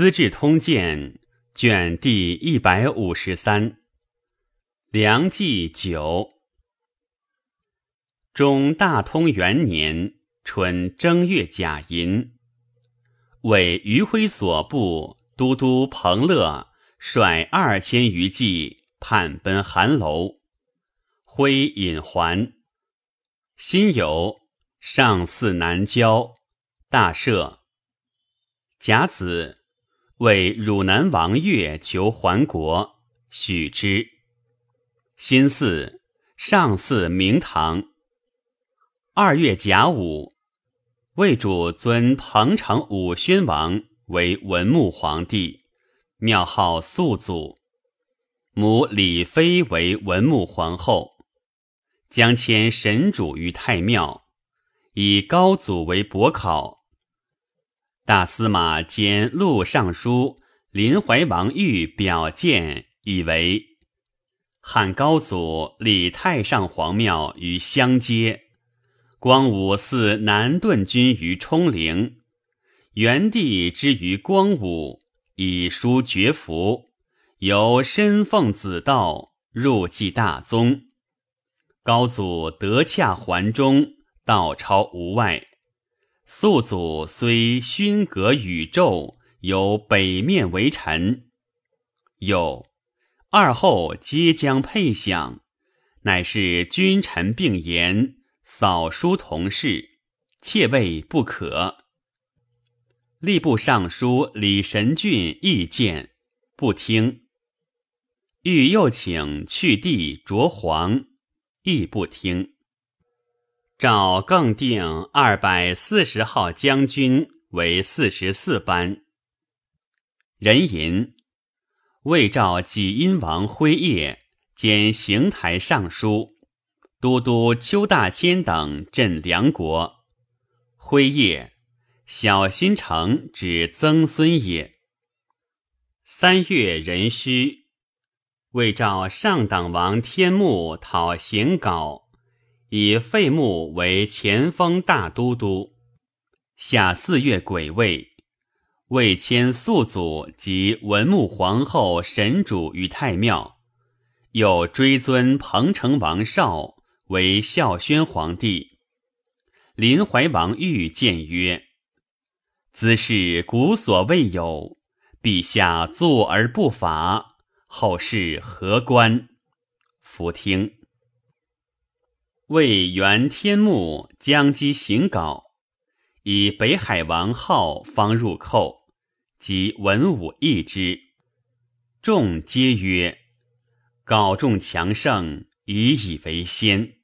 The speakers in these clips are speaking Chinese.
资治通鉴》卷第一百五十三。梁冀九，中大通元年春正月甲寅，为余辉所部都督彭乐率二千余骑叛奔韩楼，徽引还。辛酉，上巳南郊，大赦。甲子。为汝南王岳求还国，许之。辛巳，上祀明堂。二月甲午，魏主尊彭城武宣王为文穆皇帝，庙号肃祖，母李妃为文穆皇后，将迁神主于太庙，以高祖为伯考。大司马兼录尚书林怀王玉表见，以为汉高祖立太上皇庙于相街，光武寺南顿君于冲陵，元帝之于光武，以书绝符，由身奉子道入继大宗。高祖得洽还中，道超无外。肃祖虽勋格宇宙，有北面为臣。有二后皆将配享，乃是君臣并言，扫书同事，切谓不可。吏部尚书李神俊意见不听，欲又请去地着黄，亦不听。诏更定二百四十号将军为四十四班。人吟魏赵济阴王辉业兼行台尚书、都督邱大谦等镇梁国。辉业，小新城指曾孙也。三月壬戌，魏赵上党王天穆讨行稿。以废穆为前锋大都督。夏四月癸未，魏迁肃祖及文穆皇后神主于太庙，又追尊彭城王绍为孝宣皇帝。临怀王玉谏曰：“兹事古所未有，陛下坐而不法，后世何观？”弗听。为元天穆将击行稿，以北海王号方入寇，及文武议之，众皆曰：“稿众强盛，以以为先。”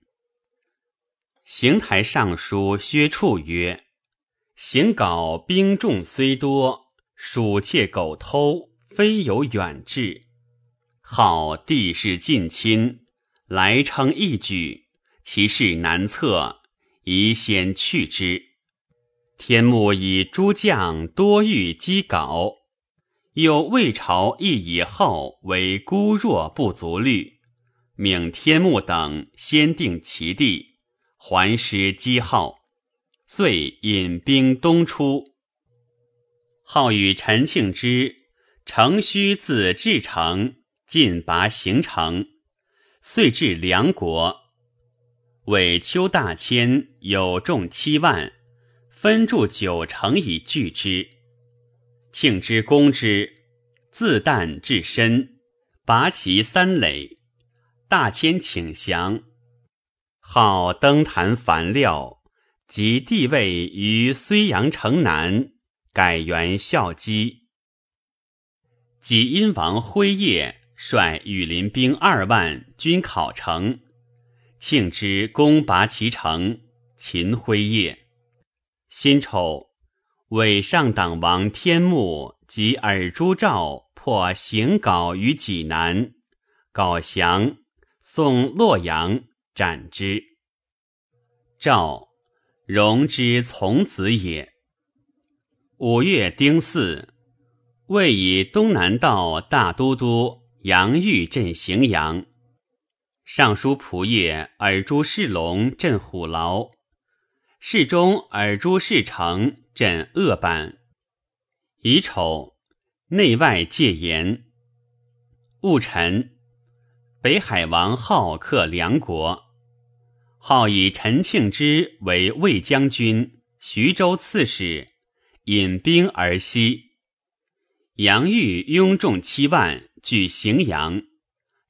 行台尚书薛处曰：“行稿兵众虽多，鼠窃狗偷，非有远志。号地势近亲，来称一举。”其势难测，宜先去之。天目以诸将多欲击稿，又魏朝亦以后为孤弱不足虑，命天目等先定其地，还师击号，遂引兵东出。号与陈庆之、乘虚自至城，进拔行城，遂至梁国。为丘大千有众七万，分驻九城以拒之。庆之攻之，自旦至深，拔其三垒。大千请降，号登坛凡料，即地位于睢阳城南，改元孝基。即殷王辉业率羽林兵二万，军考城。庆之攻拔其城，秦辉业。辛丑，为上党王天穆及尔朱兆破行稿于济南，稿降，送洛阳，斩之。赵，荣之从子也。五月丁巳，魏以东南道大都督杨玉镇荥阳。尚书仆射尔朱世龙镇虎牢，侍中尔朱世成镇鄂坂。乙丑，内外戒严。戊辰，北海王浩克梁国，号以陈庆之为魏将军、徐州刺史，引兵而西。杨玉拥众七万，据荥阳。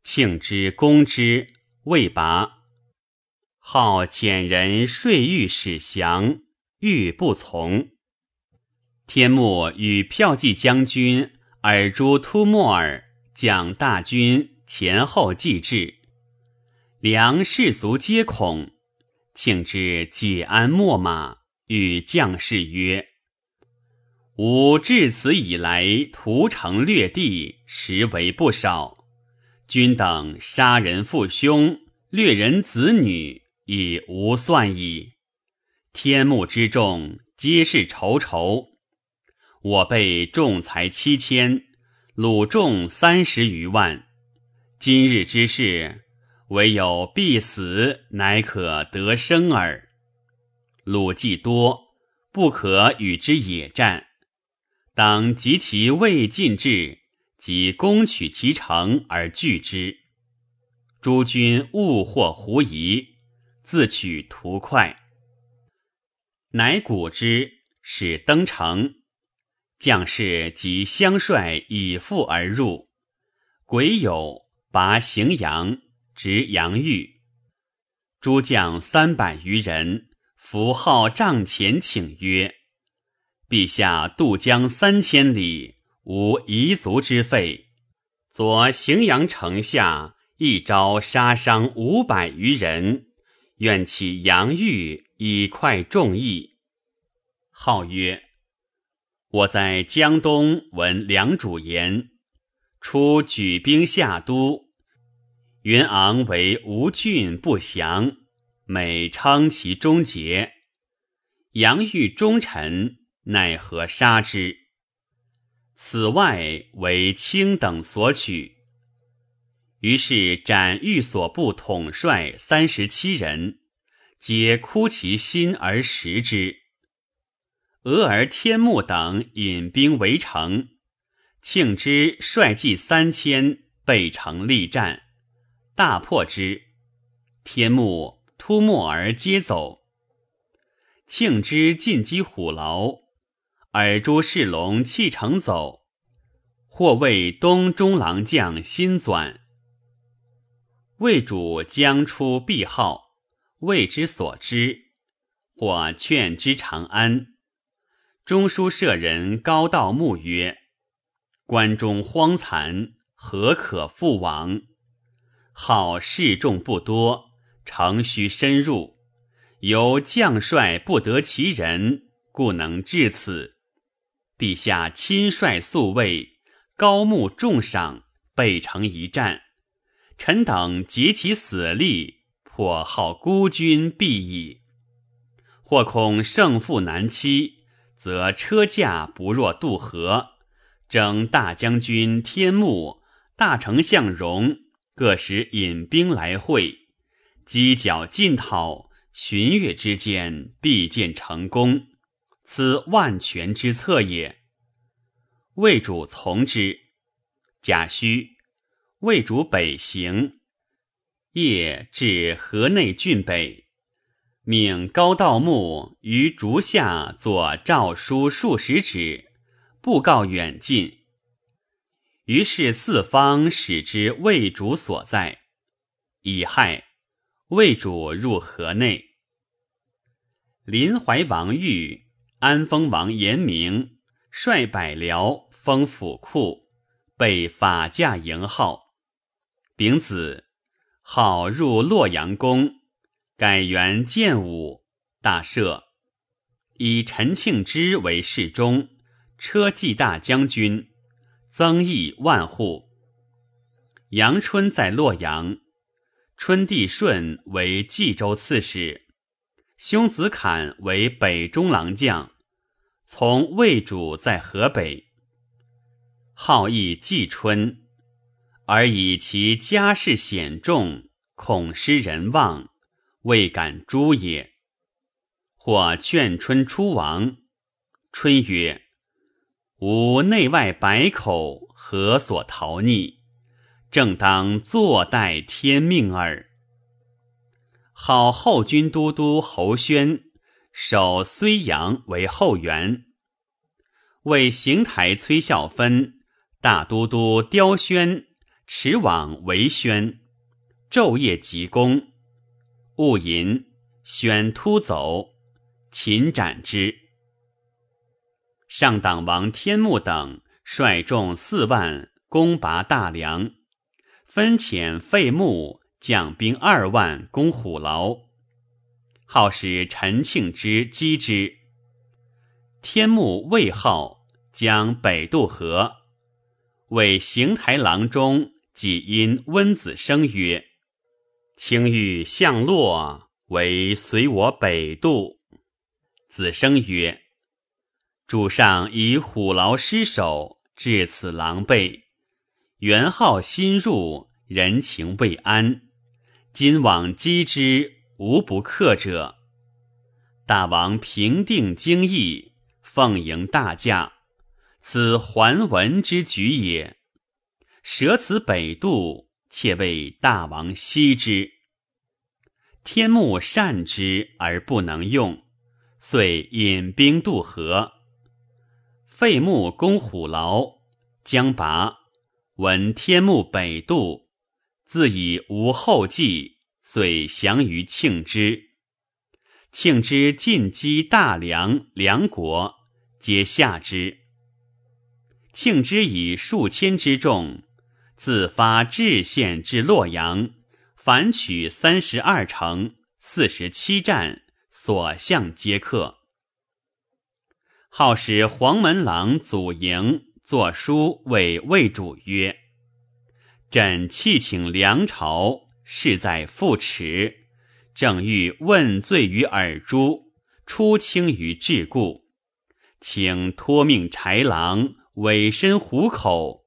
庆之攻之，未拔。号遣人说欲使降，欲不从。天穆与骠骑将军尔朱突莫尔将大军前后继至，梁士卒皆恐。庆之解鞍秣马，与将士曰：“吾至此以来，屠城掠地，实为不少。”君等杀人父兄，掠人子女，已无算矣。天目之众，皆是仇仇。我辈众才七千，鲁众三十余万。今日之事，唯有必死，乃可得生耳。鲁计多，不可与之野战，当及其未尽至。即攻取其城而拒之，诸军误获狐疑，自取图快。乃鼓之，使登城，将士及相率以赴而入。癸酉，拔荥阳，执阳玉。诸将三百余人，伏号帐前，请曰：“陛下渡江三千里。”无夷族之费，左荥阳城下一朝杀伤五百余人，愿起阳玉以快众议。号曰：“我在江东闻梁主言，初举兵下都，云昂为吴郡不降，每称其忠节。杨玉忠臣，奈何杀之？”此外为卿等所取，于是斩御所部统帅三十七人，皆哭其心而食之。俄而天目等引兵围城，庆之率骑三千备城力战，大破之。天目突没而皆走。庆之进击虎牢。尔朱世龙弃城走，或谓东中郎将辛纂。魏主将出必号，谓之所知，或劝之长安。中书舍人高道穆曰：“关中荒残，何可复往？号士众不多，城须深入，由将帅不得其人，故能至此。”陛下亲率宿卫，高木重赏，备城一战。臣等竭其死力，破号孤军必矣。或恐胜负难期，则车驾不若渡河。征大将军天目、大丞相荣各使引兵来会，犄角进讨，旬月之间必见成功。此万全之策也。魏主从之。贾诩，魏主北行，夜至河内郡北，命高道穆于竹下作诏书数十纸，布告远近。于是四方使之魏主所在。乙亥，魏主入河内。临淮王玉。安丰王延明率百僚封府库，被法驾迎号。丙子，号入洛阳宫，改元建武，大赦。以陈庆之为侍中，车骑大将军，增邑万户。阳春在洛阳，春帝顺为冀州刺史。兄子侃为北中郎将，从魏主在河北，好义季春，而以其家世显重，恐失人望，未敢诛也。或劝春出王，春曰：“吾内外百口何所逃匿？正当坐待天命耳。好后军都督侯宣，守睢阳为后援。为邢台崔孝芬、大都督刁宣持往为宣，昼夜急攻，戊寅，宣突走，秦斩之。上党王天穆等率众四万攻拔大梁，分遣费穆将兵二万攻虎牢，号使陈庆之击之。天穆魏号将北渡河，为邢台郎中己因温子生曰：“卿欲向洛，为随我北渡。”子生曰。主上以虎牢失守，至此狼狈。元昊新入，人情未安。今往击之，无不克者。大王平定京邑，奉迎大驾，此桓文之举也。舍此北渡，且为大王惜之。天目善之而不能用，遂引兵渡河。废木攻虎牢，将拔闻天目北渡，自以无后继，遂降于庆之。庆之进击大梁、梁国，皆下之。庆之以数千之众，自发至县至洛阳，凡取三十二城、四十七战，所向皆克。号使黄门郎祖营作书为魏主曰：“朕弃请梁朝，事在复迟，正欲问罪于尔朱，出清于桎梏，请托命豺狼，委身虎口，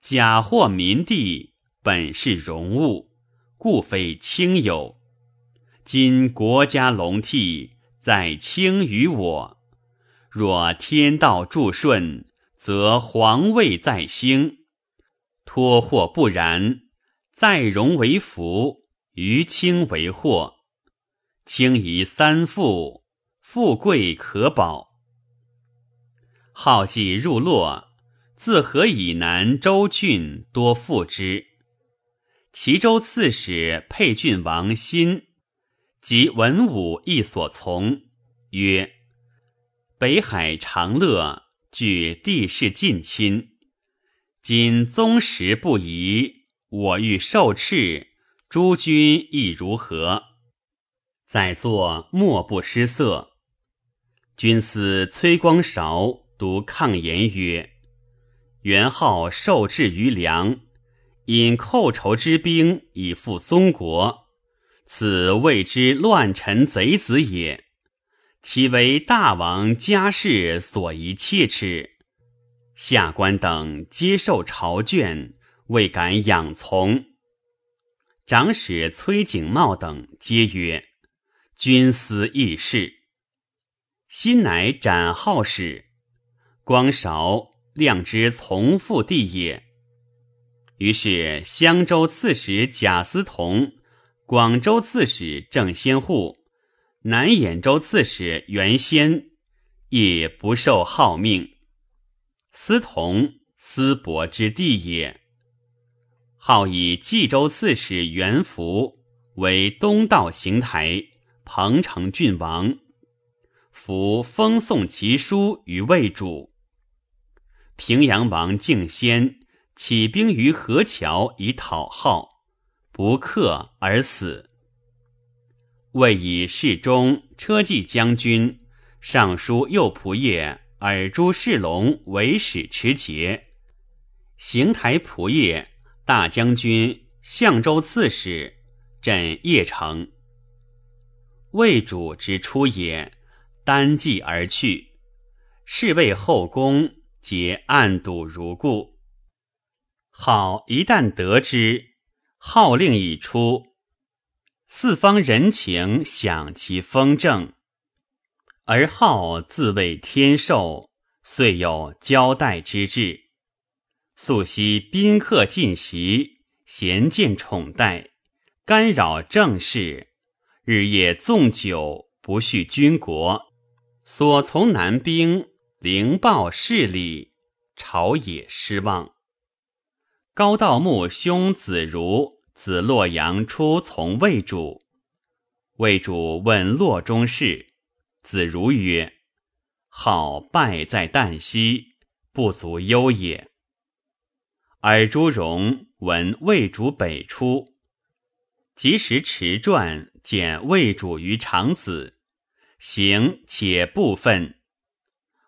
假获民地，本是荣物，故非亲有。今国家隆替，在清于我。”若天道助顺，则皇位在兴；托祸不然，再荣为福，于卿为祸。轻移三富，富贵可保。好计入洛，自河以南州郡多附之。齐州刺史沛郡王辛及文武亦所从，曰。北海长乐，据地势近亲。今宗室不移，我欲受斥，诸君亦如何？在座莫不失色。君思崔光韶独抗言曰：“元昊受制于梁，因寇仇之兵以复宗国，此谓之乱臣贼子也。”其为大王家事所宜切齿，下官等接受朝眷，未敢仰从。长史崔景茂等皆曰：“君思义事。”新乃斩号使，光韶量之从父弟也。于是襄州刺史贾思同、广州刺史郑先护。南兖州刺史袁先也不受号命，司同司伯之弟也。号以冀州刺史袁福为东道行台彭城郡王，福封送其书于魏主。平阳王敬先起兵于河桥以讨号，不克而死。魏以侍中、车骑将军、尚书右仆射尔朱世龙为使持节，邢台仆射、大将军、相州刺史镇邺城。魏主之出也，单骑而去，侍卫后宫皆暗睹如故。好一旦得知，号令已出。四方人情享其风正，而好自谓天授，遂有交代之志。素昔宾客进席，贤见宠待，干扰政事，日夜纵酒，不恤军国。所从南兵，灵报势理，朝野失望。高道穆兄子如，子洛阳出从魏主。魏主问洛中事，子如曰：“好败在旦夕，不足忧也。”尔朱荣闻魏主北出，及时持传见魏主于长子，行且部分。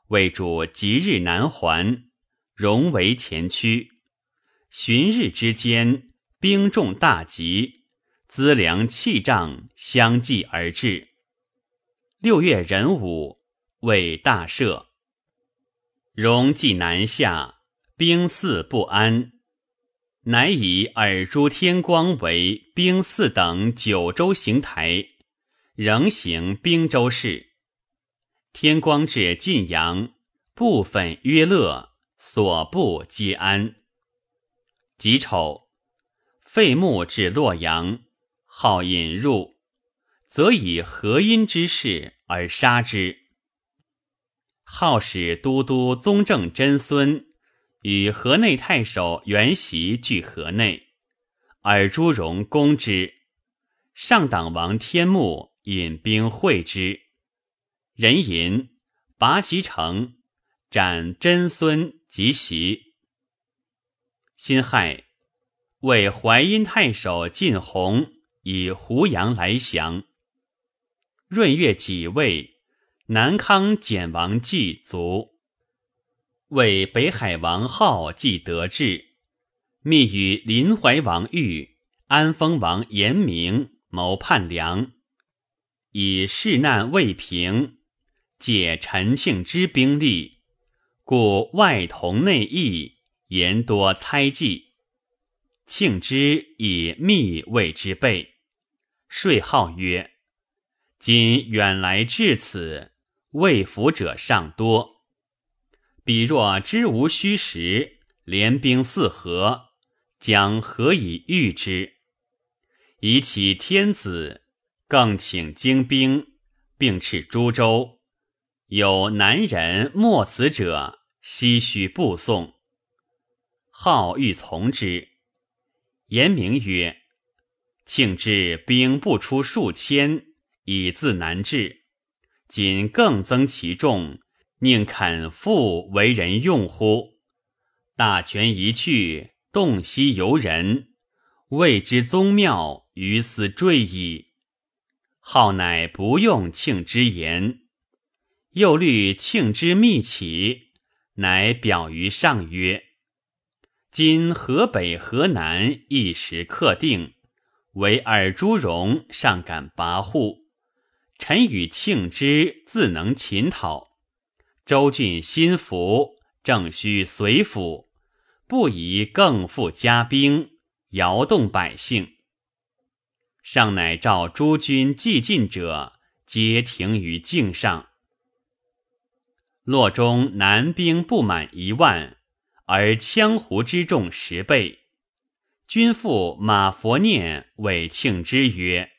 魏主即日南还，荣为前驱。旬日之间，兵众大集。资粮器仗相继而至。六月壬午，为大赦。荣既南下，兵四不安，乃以尔朱天光为兵四等九州行台，仍行兵州事。天光至晋阳，部分约乐，所部皆安。己丑，废穆至洛阳。好引入，则以和阴之事而杀之。号使都督宗正真孙与河内太守袁袭聚河内，尔朱荣攻之。上党王天穆引兵会之，人吟拔其城，斩真孙及袭。辛亥，为淮阴太守晋弘。以胡杨来降。闰月己未，南康简王祭卒。为北海王浩既得志，密与临淮王玉、安丰王严明谋叛梁，以事难未平，借陈庆之兵力，故外同内异，言多猜忌。庆之以密谓之备。税号曰：“今远来至此，未服者尚多。彼若知无虚实，联兵四合，将何以御之？以启天子，更请精兵，并斥诸州。有南人莫此者，唏须步送。号欲从之，言明曰。”庆之兵不出数千，以自难治。今更增其众，宁肯复为人用乎？大权一去，洞悉游人，未知宗庙，于斯坠矣。号乃不用庆之言，又虑庆之密启，乃表于上曰：“今河北、河南一时克定。”唯尔朱荣尚敢跋扈，臣与庆之自能擒讨。州郡心服，正须随府，不宜更复加兵，摇动百姓。上乃召诸军既进者，皆停于境上。洛中南兵不满一万，而羌胡之众十倍。君父马佛念谓庆之曰：“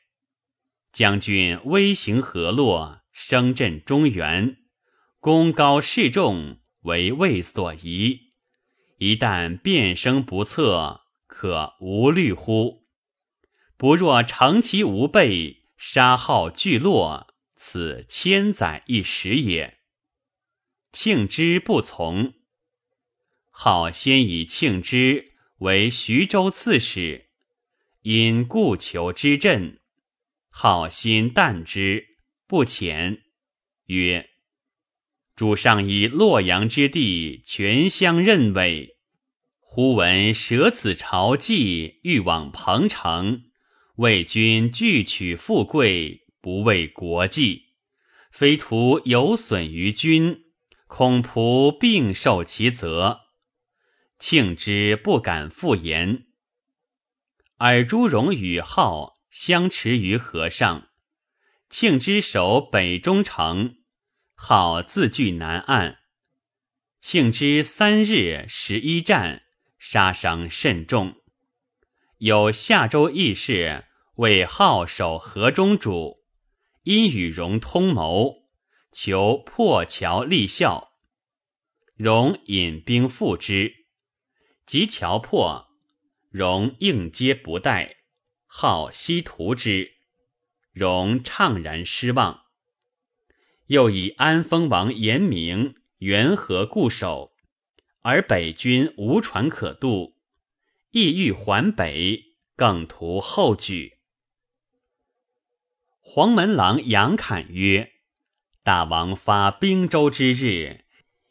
将军威行河洛，声震中原，功高势重，为魏所疑。一旦变声不测，可无虑乎？不若乘其无备，杀号聚落，此千载一时也。”庆之不从，好先以庆之。为徐州刺史，因故求之阵，好心淡之，不遣。曰：“主上以洛阳之地全相任委，忽闻舍此朝祭，欲往彭城，为君拒取富贵，不为国计，非徒有损于君，恐仆并受其责。”庆之不敢复言。尔朱荣与浩相持于河上，庆之守北中城，好自据南岸。庆之三日十一战，杀伤甚重。有夏州义士为号守河中主，因与荣通谋，求破桥立效。荣引兵赴之，及桥破，荣应接不待，号西屠之。荣怅然失望。又以安丰王严明缘何固守，而北军无船可渡，意欲还北，更图后举。黄门郎杨侃曰：“大王发兵州之日，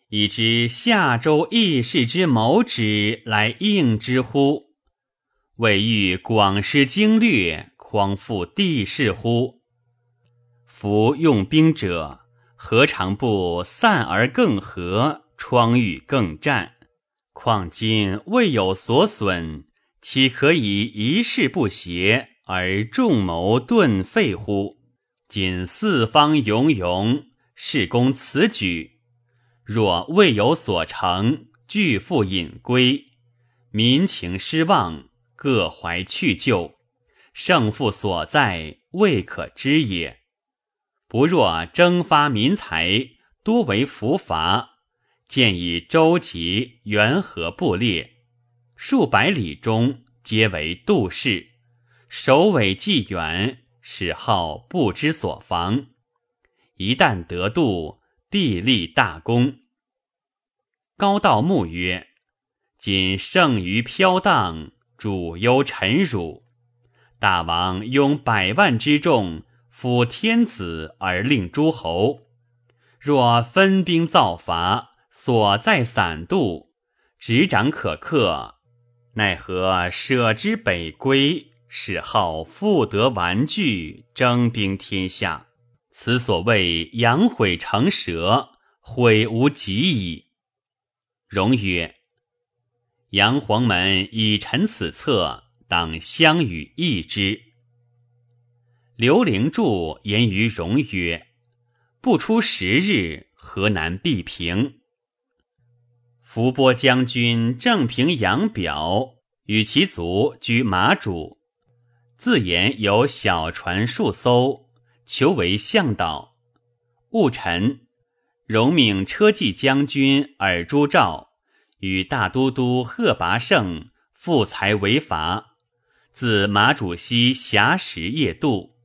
已知夏州义士之谋之来应之乎？未欲广施经略，匡复地势乎？夫用兵者。”何尝不散而更合，疮愈更战？况今未有所损，岂可以一事不协而众谋顿废乎？今四方涌涌，事攻此举，若未有所成，俱复隐归，民情失望，各怀去就，胜负所在，未可知也。不若征发民财，多为浮伐。建以周集元和布列，数百里中皆为杜氏，首尾既远，使号不知所防。一旦得度，必立大功。高道穆曰：“今剩余飘荡，主忧臣辱。大王拥百万之众。”辅天子而令诸侯，若分兵造伐，所在散度，执掌可克，奈何舍之北归，使号复得玩具，征兵天下？此所谓养毁成蛇，毁无及矣。荣曰：“杨黄门以陈此策，当相与议之。”刘灵柱言于荣曰：“不出十日，河南必平。”伏波将军郑平杨表与其族居马渚，自言有小船数艘，求为向导。戊辰，荣命车骑将军尔朱兆与大都督贺拔胜复才为伐，自马主西峡石夜渡。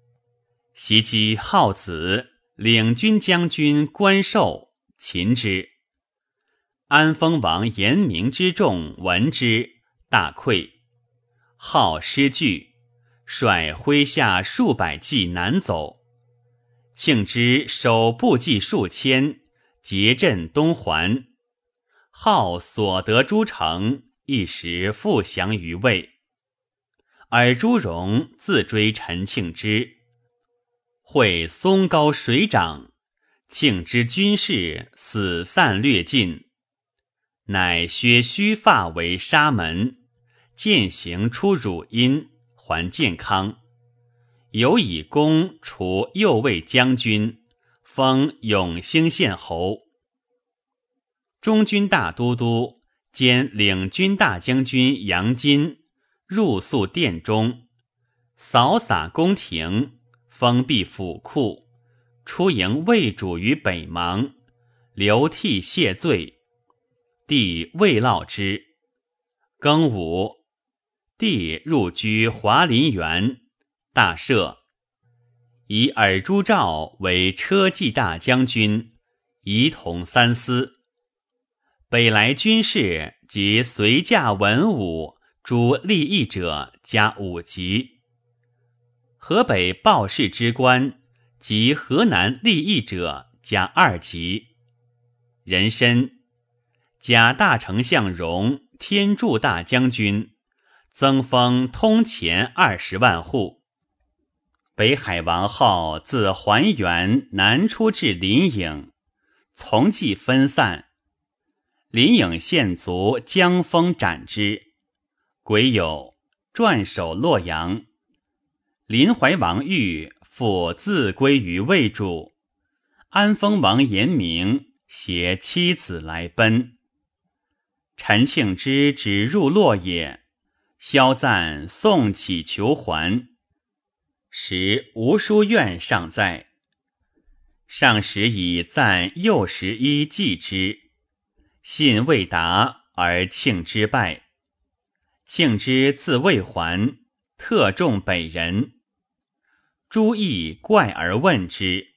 袭击浩子领军将军关寿擒之，安丰王严明之众闻之大溃，号失据，率麾下数百骑南走。庆之守部骑数千，结阵东还。号所得诸城，一时复降于魏。尔朱荣自追陈庆之。会松高水涨，庆之军士死散略尽，乃削须发为沙门，践行出汝阴，还健康。有以功除右卫将军，封永兴县侯。中军大都督兼领军大将军杨金入宿殿中，扫洒宫廷。封闭府库，出迎魏主于北邙，流涕谢罪。帝未烙之。庚午，帝入居华林园，大赦，以尔朱兆为车骑大将军，仪同三司。北来军士及随驾文武诸立役者加五级。河北报事之官及河南立役者加二级。人参假大丞相荣天柱大将军，增封通前二十万户。北海王号自还原南出至临颍，从计分散。临颍县卒将风斩之。癸酉，转守洛阳。临淮王玉复自归于魏主，安丰王严明携妻子来奔。陈庆之只入洛也，萧赞送乞求还。时吴书院尚在，上时以赞右十一祭之，信未达而庆之败。庆之自未还，特重北人。朱毅怪而问之，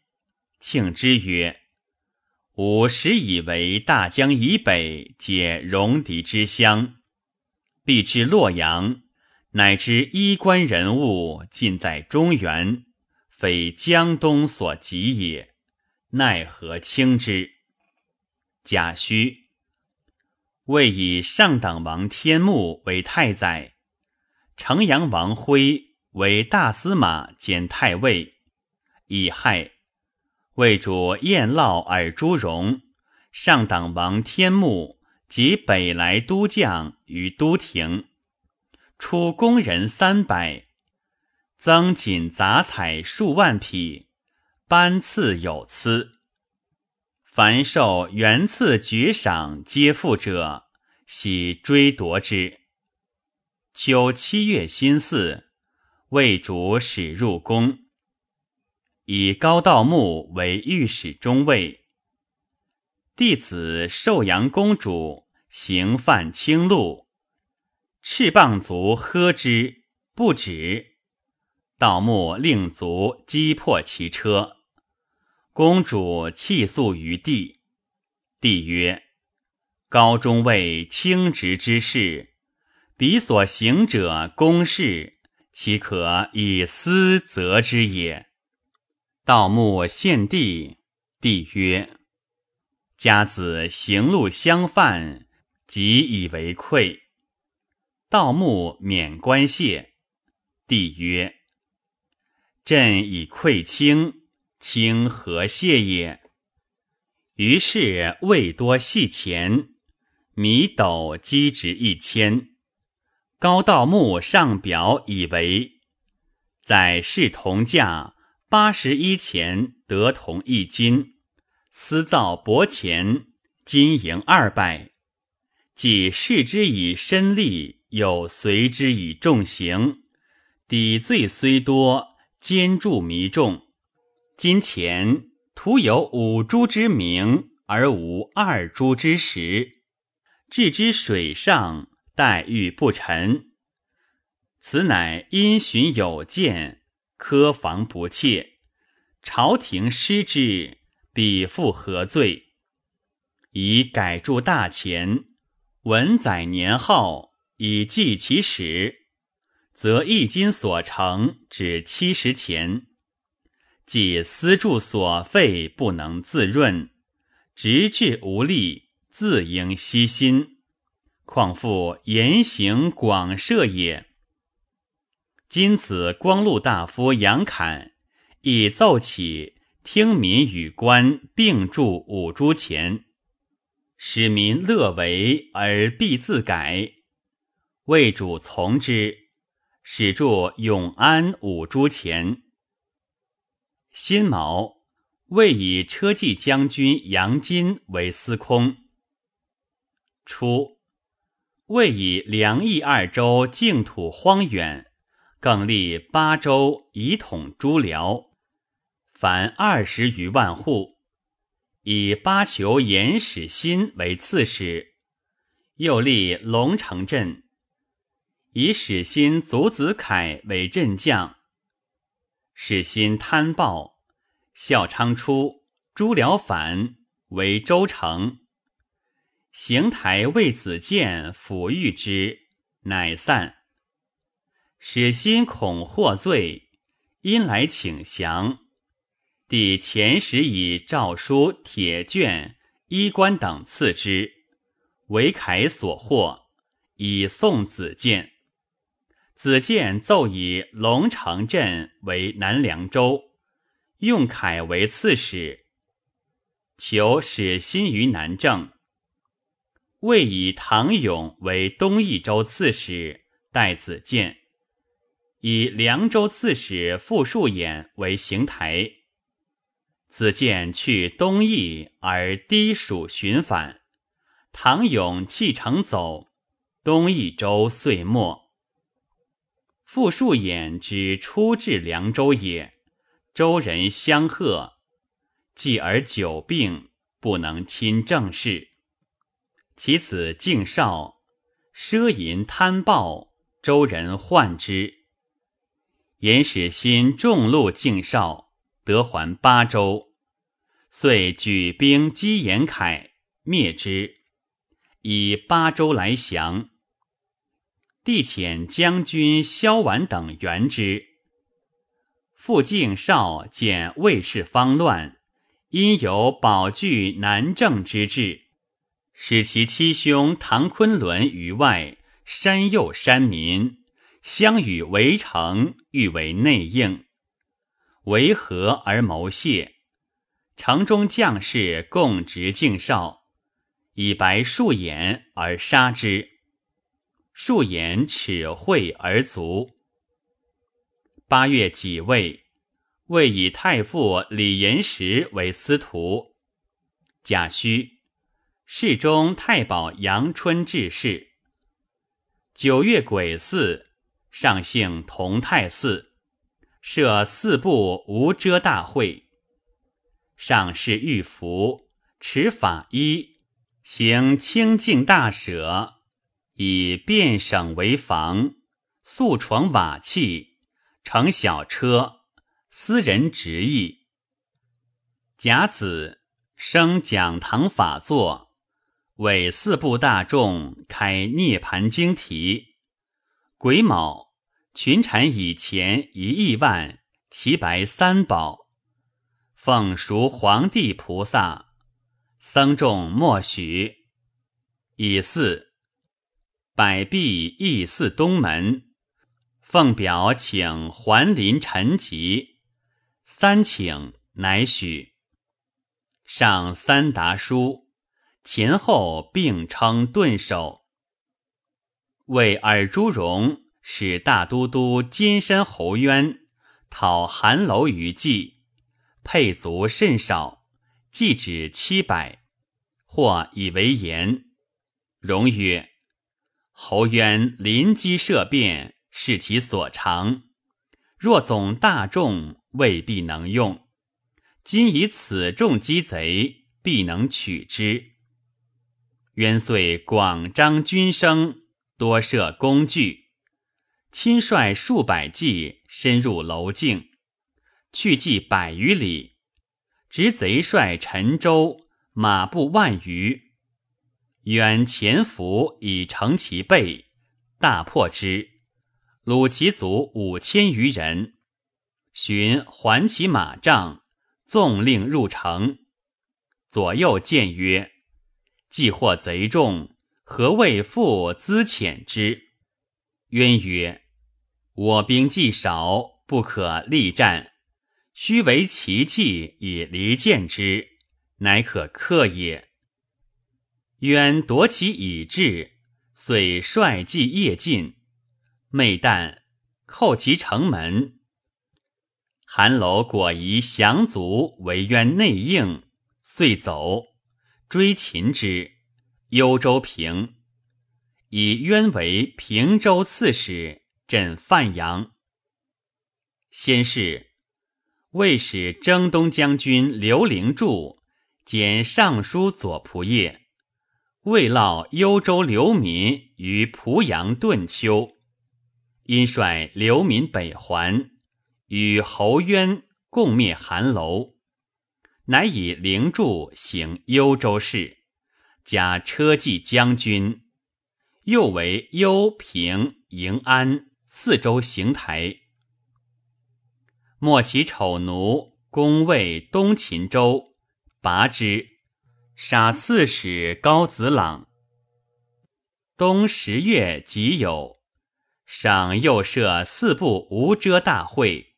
庆之曰。吾实以为大江以北皆戎狄之乡，必至洛阳，乃知衣冠人物尽在中原，非江东所及也。奈何轻之？贾诩谓以上党王天穆为太宰，城阳王辉为大司马兼太尉，以害。魏主燕烙尔朱荣，上党王天穆及北来都将于都亭，出工人三百，增锦杂彩数万匹，班次有疵。凡受元赐爵赏皆付者，喜追夺之。秋七月辛巳，魏主使入宫。以高道穆为御史中尉，弟子寿阳公主行犯轻路，赤棒卒喝之不止，道穆令卒击破其车，公主泣诉于地。帝曰：“高中尉轻直之事，彼所行者公事，岂可以私责之也？”盗墓献帝，帝曰：“家子行路相犯，即以为愧。”盗墓免官谢。帝曰：“朕以愧卿，卿何谢也？”于是未多细钱，米斗积值一千。高道穆上表以为，在世同价。八十一钱得同一金，私造薄钱，金银二百。既视之以身利，又随之以重刑，抵罪虽多，兼助弥众。金钱徒有五铢之名，而无二铢之实，置之水上，待遇不沉。此乃因循有见。苛防不切，朝廷失之，必负何罪？以改铸大钱，文载年号，以记其始，则一金所成只七十钱。即私铸所费不能自润，直至无力，自应悉心，况复言行广涉也。今子光禄大夫杨侃亦奏起，听民与官并铸五铢钱，使民乐为而必自改。魏主从之，始铸永安五铢钱。辛卯，魏以车骑将军杨金为司空。初，魏以梁益二州净土荒远。更立八州以统诸辽，凡二十余万户。以巴求严使新为刺史，又立龙城镇，以使新祖子凯为镇将。使心贪暴，孝昌初，诸辽反，为州城。邢台魏子建抚育之，乃散。使心恐获罪，因来请降。帝前时以诏书、铁卷、衣冠等赐之，为凯所获，以送子建。子建奏以龙城镇为南凉州，用凯为刺史，求使心于南郑。未以唐勇为东益州刺史，代子建。以凉州刺史傅树衍为行台，子建去东邑而低蜀寻返，唐勇弃城走，东益州岁末。傅树衍之初至凉州也，州人相贺，继而久病，不能亲政事。其子敬少奢淫贪暴，周人患之。言使心重怒敬少，得还巴州，遂举兵击严凯，灭之，以巴州来降。帝遣将军萧婉等援之。傅敬少见魏氏方乱，因有保据南郑之志。使其七兄唐昆仑于外山诱山民，相与围城，欲为内应，为和而谋谢。城中将士共执敬少，以白数眼而杀之。数眼齿慧而卒。八月己未，未以太傅李延时为司徒。甲戌。侍中太保阳春致仕。九月癸巳，上幸同泰寺，设四部无遮大会。上士御服，持法衣，行清净大舍，以便省为房，素床瓦器，乘小车，私人执意。甲子，升讲堂法座。为四部大众开涅盘经题，癸卯群产以前一亿万，齐白三宝，奉赎皇帝菩萨，僧众默许。乙巳百壁义似东门，奉表请还林陈吉，三请乃许。上三达书。前后并称顿首，为尔朱荣使大都督金山侯渊讨韩楼于冀，配卒甚少，计止七百，或以为言。荣曰：“侯渊临机设变，是其所长。若总大众，未必能用。今以此众击贼，必能取之。”渊遂广张军声，多设工具，亲率数百骑深入楼境，去计百余里，执贼帅陈州马步万余，远潜伏以成其背，大破之，虏其卒五千余人，寻还其马帐，纵令入城，左右谏曰。既获贼众，何谓复资遣之？渊曰：“我兵既少，不可力战，须为奇计以离间之，乃可克也。”渊夺其已至，遂率骑夜进，昧旦叩其城门。韩楼果疑降卒为渊内应，遂走。追秦之，幽州平，以渊为平州刺史，镇范阳。先是，魏使征东将军刘灵柱兼尚书左仆射，未落幽州流民于濮阳顿丘，因率流民北还，与侯渊共灭韩楼。乃以灵柱行幽州事，加车骑将军，又为幽平营安四州行台。莫其丑奴攻魏东秦州，拔之，杀刺史高子朗。冬十月己酉，赏又设四部无遮大会，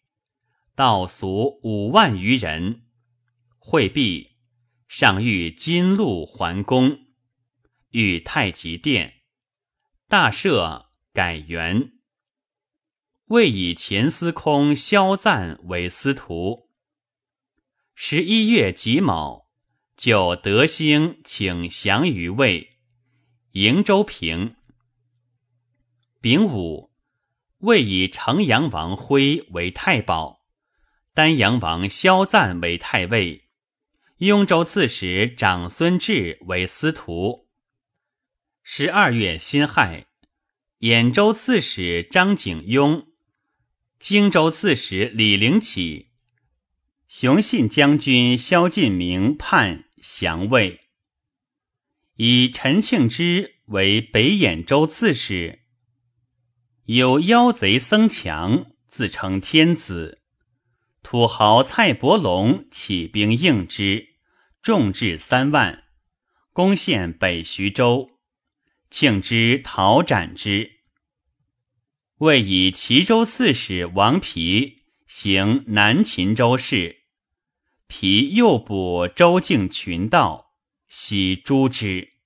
道俗五万余人。会毕，上谕金鹿还宫，御太极殿，大赦，改元。未以前司空萧赞为司徒。十一月己卯，就德兴请降于魏，瀛州平。丙午，魏以城阳王辉为太保，丹阳王萧赞为太尉，雍州刺史长孙志为司徒。十二月辛亥。兖州刺史张景雍、荆州刺史李陵起、雄信将军萧敬明叛降魏，以陈庆之为北兖州刺史。有妖贼僧强自称天子，土豪蔡伯龙起兵应之，众至三万，攻陷北徐州。庆之讨斩之，为以齐州刺史王皮行南秦州事，皮又补周敬群道，喜诛之。